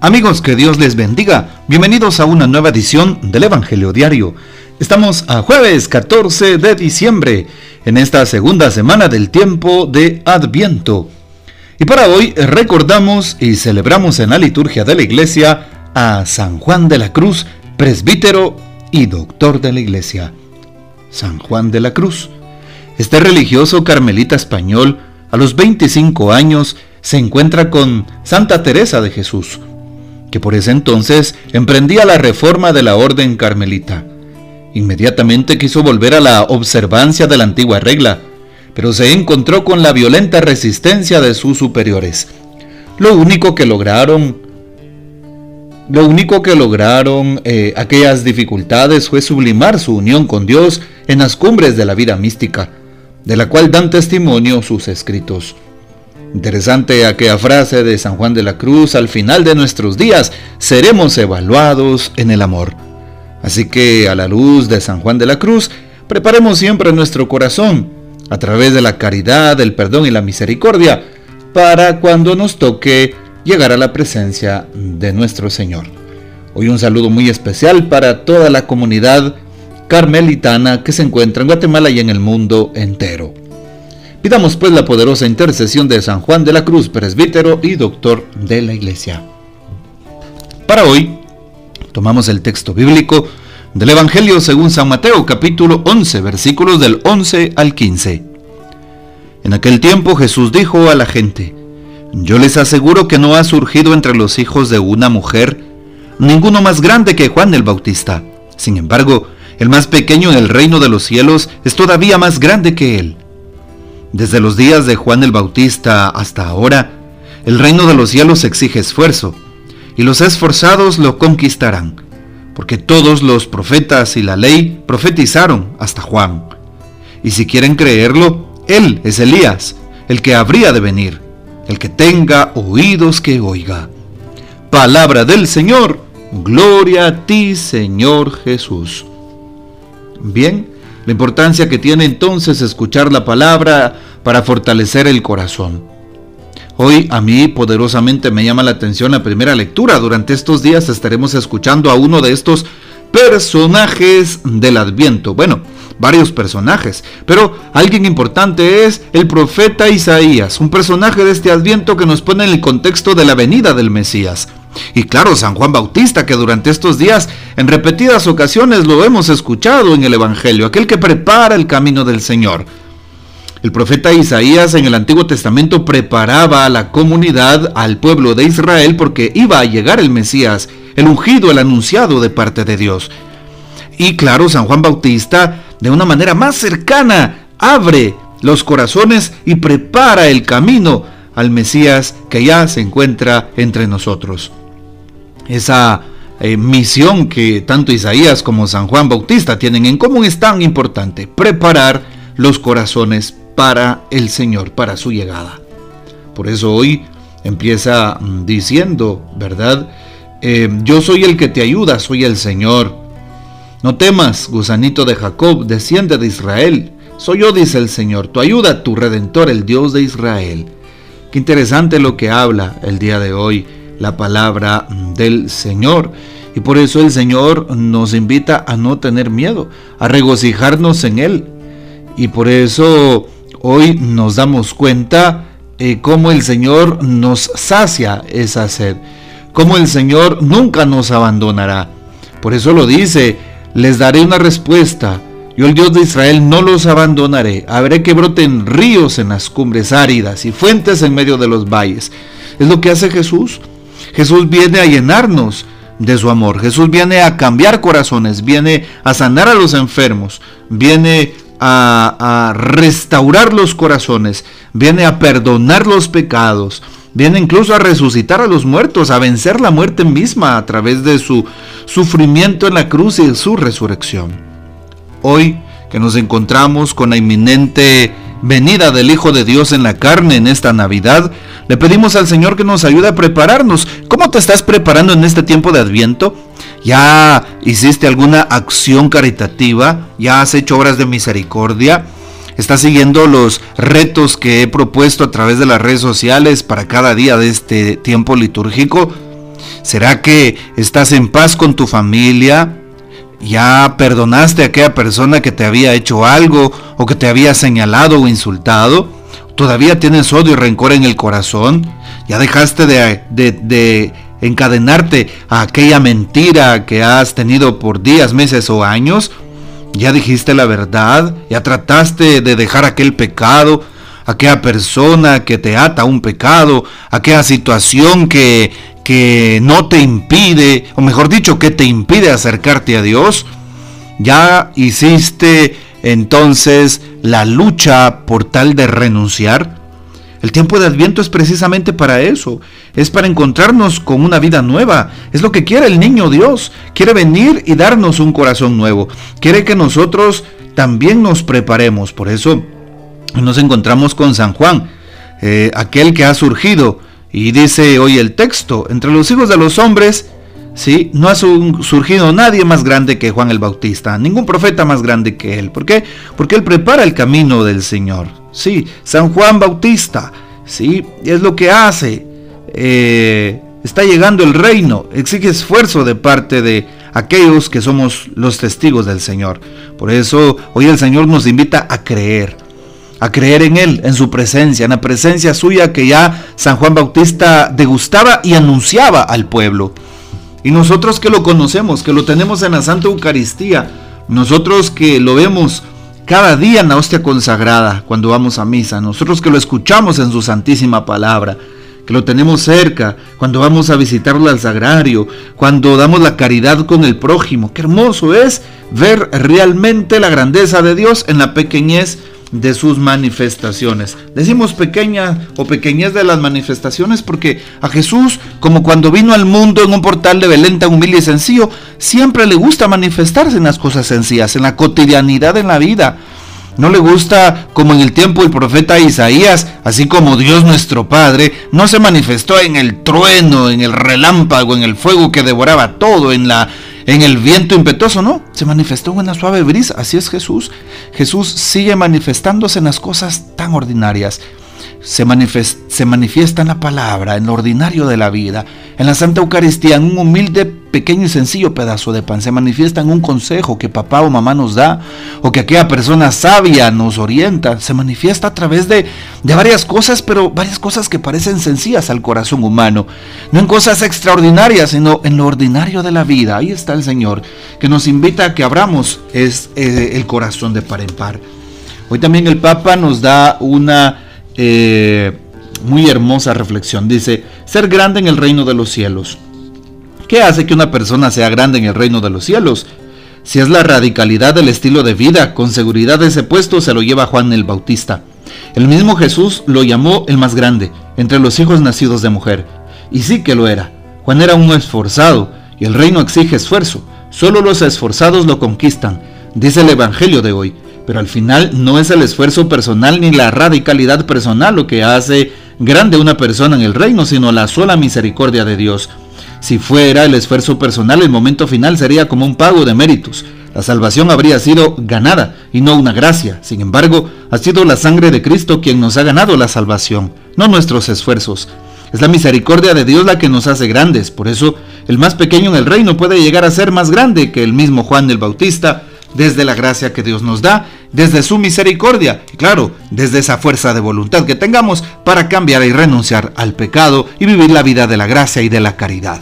Amigos, que Dios les bendiga. Bienvenidos a una nueva edición del Evangelio Diario. Estamos a jueves 14 de diciembre, en esta segunda semana del tiempo de Adviento. Y para hoy recordamos y celebramos en la liturgia de la iglesia a San Juan de la Cruz, presbítero y doctor de la iglesia. San Juan de la Cruz. Este religioso carmelita español, a los 25 años, se encuentra con Santa Teresa de Jesús, que por ese entonces emprendía la reforma de la orden carmelita. Inmediatamente quiso volver a la observancia de la antigua regla, pero se encontró con la violenta resistencia de sus superiores. Lo único que lograron, lo único que lograron eh, aquellas dificultades fue sublimar su unión con Dios en las cumbres de la vida mística, de la cual dan testimonio sus escritos. Interesante aquella frase de San Juan de la Cruz, al final de nuestros días seremos evaluados en el amor. Así que a la luz de San Juan de la Cruz, preparemos siempre nuestro corazón, a través de la caridad, el perdón y la misericordia, para cuando nos toque llegar a la presencia de nuestro Señor. Hoy un saludo muy especial para toda la comunidad carmelitana que se encuentra en Guatemala y en el mundo entero. Pidamos pues la poderosa intercesión de San Juan de la Cruz, presbítero y doctor de la Iglesia. Para hoy, tomamos el texto bíblico del Evangelio según San Mateo, capítulo 11, versículos del 11 al 15. En aquel tiempo Jesús dijo a la gente, Yo les aseguro que no ha surgido entre los hijos de una mujer ninguno más grande que Juan el Bautista. Sin embargo, el más pequeño en el reino de los cielos es todavía más grande que él. Desde los días de Juan el Bautista hasta ahora, el reino de los cielos exige esfuerzo, y los esforzados lo conquistarán, porque todos los profetas y la ley profetizaron hasta Juan. Y si quieren creerlo, él es Elías, el que habría de venir, el que tenga oídos que oiga. Palabra del Señor, gloria a ti Señor Jesús. Bien, la importancia que tiene entonces escuchar la palabra para fortalecer el corazón. Hoy a mí poderosamente me llama la atención la primera lectura. Durante estos días estaremos escuchando a uno de estos personajes del Adviento. Bueno, varios personajes, pero alguien importante es el profeta Isaías, un personaje de este Adviento que nos pone en el contexto de la venida del Mesías. Y claro, San Juan Bautista, que durante estos días en repetidas ocasiones lo hemos escuchado en el Evangelio, aquel que prepara el camino del Señor. El profeta Isaías en el Antiguo Testamento preparaba a la comunidad, al pueblo de Israel, porque iba a llegar el Mesías, el ungido, el anunciado de parte de Dios. Y claro, San Juan Bautista, de una manera más cercana, abre los corazones y prepara el camino al Mesías que ya se encuentra entre nosotros. Esa eh, misión que tanto Isaías como San Juan Bautista tienen en común es tan importante, preparar los corazones para el Señor, para su llegada. Por eso hoy empieza mm, diciendo, ¿verdad? Eh, yo soy el que te ayuda, soy el Señor. No temas, gusanito de Jacob, desciende de Israel. Soy yo, dice el Señor, tu ayuda, tu redentor, el Dios de Israel. Qué interesante lo que habla el día de hoy la palabra del Señor. Y por eso el Señor nos invita a no tener miedo, a regocijarnos en Él. Y por eso hoy nos damos cuenta eh, cómo el Señor nos sacia esa sed, cómo el Señor nunca nos abandonará. Por eso lo dice, les daré una respuesta. Yo el Dios de Israel no los abandonaré. Haré que broten ríos en las cumbres áridas y fuentes en medio de los valles. Es lo que hace Jesús. Jesús viene a llenarnos de su amor. Jesús viene a cambiar corazones, viene a sanar a los enfermos, viene a, restaurar los corazones, viene a perdonar los pecados, viene incluso a resucitar a los muertos, a vencer la muerte misma a través de su sufrimiento en la cruz y su resurrección. Hoy que nos encontramos con la inminente venida del Hijo de Dios en la carne en esta Navidad, le pedimos al Señor que nos ayude a prepararnos. ¿Cómo te estás preparando en este tiempo de Adviento? ¿Ya hiciste alguna acción caritativa? ¿Ya has hecho obras de misericordia? ¿Estás siguiendo los retos que he propuesto a través de las redes sociales para cada día de este tiempo litúrgico? ¿Será que estás en paz con tu familia? ¿Ya perdonaste a aquella persona que te había hecho algo o que te había señalado o insultado? ¿Todavía tienes odio y rencor en el corazón? ¿Ya dejaste de, de encadenarte a aquella mentira que has tenido por días, meses o años? ¿Ya dijiste la verdad? ¿Ya trataste de dejar aquel pecado? Aquella persona que te ata a un pecado, aquella situación que, que no te impide, o mejor dicho, que te impide acercarte a Dios. ¿Ya hiciste entonces la lucha por tal de renunciar? El tiempo de Adviento es precisamente para eso, es para encontrarnos con una vida nueva. Es lo que quiere el niño Dios. Quiere venir y darnos un corazón nuevo. Quiere que nosotros también nos preparemos. Por eso nos encontramos con San Juan, eh, aquel que ha surgido. Y dice hoy el texto, entre los hijos de los hombres, ¿sí? No ha surgido nadie más grande que Juan el Bautista, ningún profeta más grande que él. ¿Por qué? Porque él prepara el camino del Señor. Sí, San Juan Bautista, sí, es lo que hace. Eh, está llegando el reino, exige esfuerzo de parte de aquellos que somos los testigos del Señor. Por eso hoy el Señor nos invita a creer, a creer en Él, en su presencia, en la presencia suya que ya San Juan Bautista degustaba y anunciaba al pueblo. Y nosotros que lo conocemos, que lo tenemos en la Santa Eucaristía, nosotros que lo vemos cada día en la hostia consagrada cuando vamos a misa, nosotros que lo escuchamos en su santísima palabra, que lo tenemos cerca, cuando vamos a visitarlo al sagrario, cuando damos la caridad con el prójimo. Qué hermoso es ver realmente la grandeza de Dios en la pequeñez de sus manifestaciones. Decimos pequeña o pequeñez de las manifestaciones porque a Jesús, como cuando vino al mundo en un portal de Belén humilde y sencillo, siempre le gusta manifestarse en las cosas sencillas, en la cotidianidad en la vida. No le gusta como en el tiempo del profeta Isaías, así como Dios nuestro Padre, no se manifestó en el trueno, en el relámpago, en el fuego que devoraba todo, en la en el viento impetuoso, no, se manifestó en una suave brisa. Así es Jesús. Jesús sigue manifestándose en las cosas tan ordinarias se, manifiesta en la palabra, en lo ordinario de la vida, en la Santa Eucaristía, en un humilde, pequeño y sencillo pedazo de pan. Se manifiesta en un consejo que papá o mamá nos da, o que aquella persona sabia nos orienta. Se manifiesta a través de, de varias cosas, pero varias cosas que parecen sencillas al corazón humano. No en cosas extraordinarias, sino en lo ordinario de la vida. Ahí está el Señor, que nos invita a que abramos es, eh, el corazón de par en par. Hoy también el Papa nos da una eh, muy hermosa reflexión. Dice, ser grande en el reino de los cielos. ¿Qué hace que una persona sea grande en el reino de los cielos? Si es la radicalidad del estilo de vida, con seguridad ese puesto se lo lleva Juan el Bautista. El mismo Jesús lo llamó el más grande entre los hijos nacidos de mujer. Y sí que lo era. Juan era un esforzado, y el reino exige esfuerzo. Solo los esforzados lo conquistan, dice el Evangelio de hoy. Pero al final no es el esfuerzo personal ni la radicalidad personal lo que hace grande una persona en el reino, sino la sola misericordia de Dios. Si fuera el esfuerzo personal, el momento final sería como un pago de méritos. La salvación habría sido ganada y no una gracia. Sin embargo, ha sido la sangre de Cristo quien nos ha ganado la salvación, no nuestros esfuerzos. Es la misericordia de Dios la que nos hace grandes. Por eso, el más pequeño en el reino puede llegar a ser más grande que el mismo Juan el Bautista, desde la gracia que Dios nos da, desde su misericordia y claro, desde esa fuerza de voluntad que tengamos para cambiar y renunciar al pecado y vivir la vida de la gracia y de la caridad.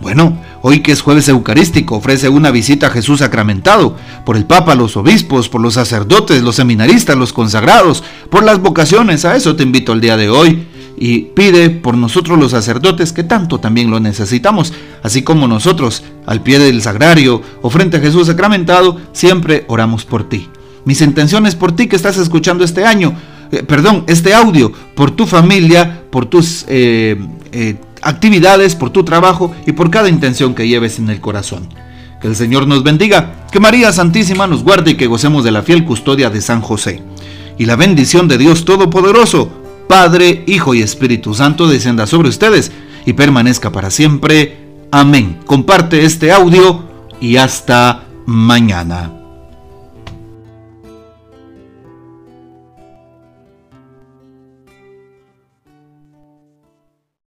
Bueno, hoy que es jueves eucarístico, ofrece una visita a Jesús sacramentado por el Papa, los obispos, por los sacerdotes, los seminaristas, los consagrados, por las vocaciones. A eso te invito el día de hoy y pide por nosotros los sacerdotes que tanto también lo necesitamos, así como nosotros al pie del sagrario o frente a Jesús sacramentado siempre oramos por ti. Mis intenciones por ti que estás escuchando este año, eh, perdón, este audio, por tu familia, por tus eh, eh, actividades, por tu trabajo y por cada intención que lleves en el corazón. Que el Señor nos bendiga, que María Santísima nos guarde y que gocemos de la fiel custodia de San José. Y la bendición de Dios Todopoderoso, Padre, Hijo y Espíritu Santo descienda sobre ustedes y permanezca para siempre. Amén. Comparte este audio y hasta mañana.